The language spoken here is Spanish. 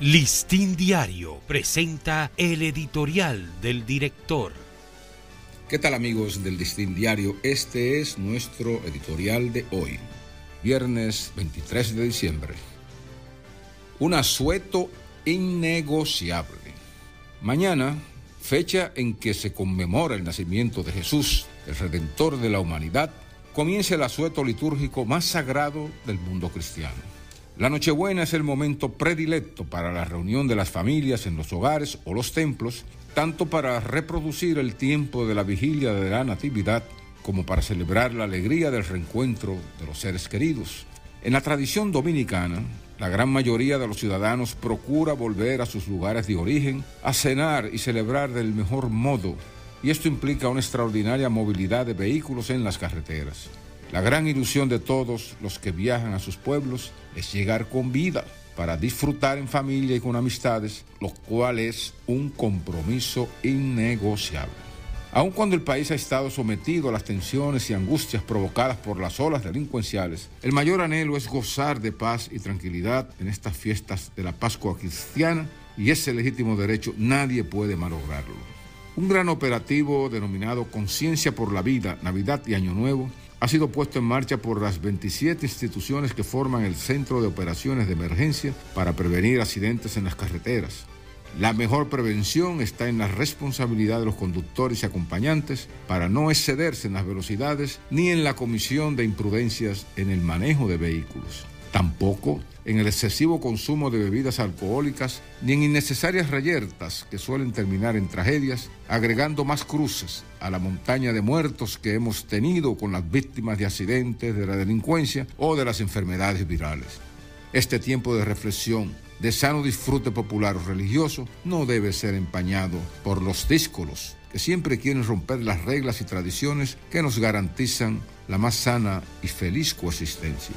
Listín Diario presenta el editorial del director. ¿Qué tal amigos del Listín Diario? Este es nuestro editorial de hoy, viernes 23 de diciembre. Un asueto innegociable. Mañana, fecha en que se conmemora el nacimiento de Jesús, el Redentor de la humanidad, comienza el asueto litúrgico más sagrado del mundo cristiano. La Nochebuena es el momento predilecto para la reunión de las familias en los hogares o los templos, tanto para reproducir el tiempo de la vigilia de la Natividad como para celebrar la alegría del reencuentro de los seres queridos. En la tradición dominicana, la gran mayoría de los ciudadanos procura volver a sus lugares de origen, a cenar y celebrar del mejor modo, y esto implica una extraordinaria movilidad de vehículos en las carreteras. La gran ilusión de todos los que viajan a sus pueblos es llegar con vida para disfrutar en familia y con amistades, lo cual es un compromiso innegociable. Aun cuando el país ha estado sometido a las tensiones y angustias provocadas por las olas delincuenciales, el mayor anhelo es gozar de paz y tranquilidad en estas fiestas de la Pascua cristiana y ese legítimo derecho nadie puede malograrlo. Un gran operativo denominado Conciencia por la Vida, Navidad y Año Nuevo ha sido puesto en marcha por las 27 instituciones que forman el Centro de Operaciones de Emergencia para prevenir accidentes en las carreteras. La mejor prevención está en la responsabilidad de los conductores y acompañantes para no excederse en las velocidades ni en la comisión de imprudencias en el manejo de vehículos. Tampoco en el excesivo consumo de bebidas alcohólicas ni en innecesarias reyertas que suelen terminar en tragedias, agregando más cruces a la montaña de muertos que hemos tenido con las víctimas de accidentes, de la delincuencia o de las enfermedades virales. Este tiempo de reflexión, de sano disfrute popular o religioso, no debe ser empañado por los díscolos que siempre quieren romper las reglas y tradiciones que nos garantizan la más sana y feliz coexistencia.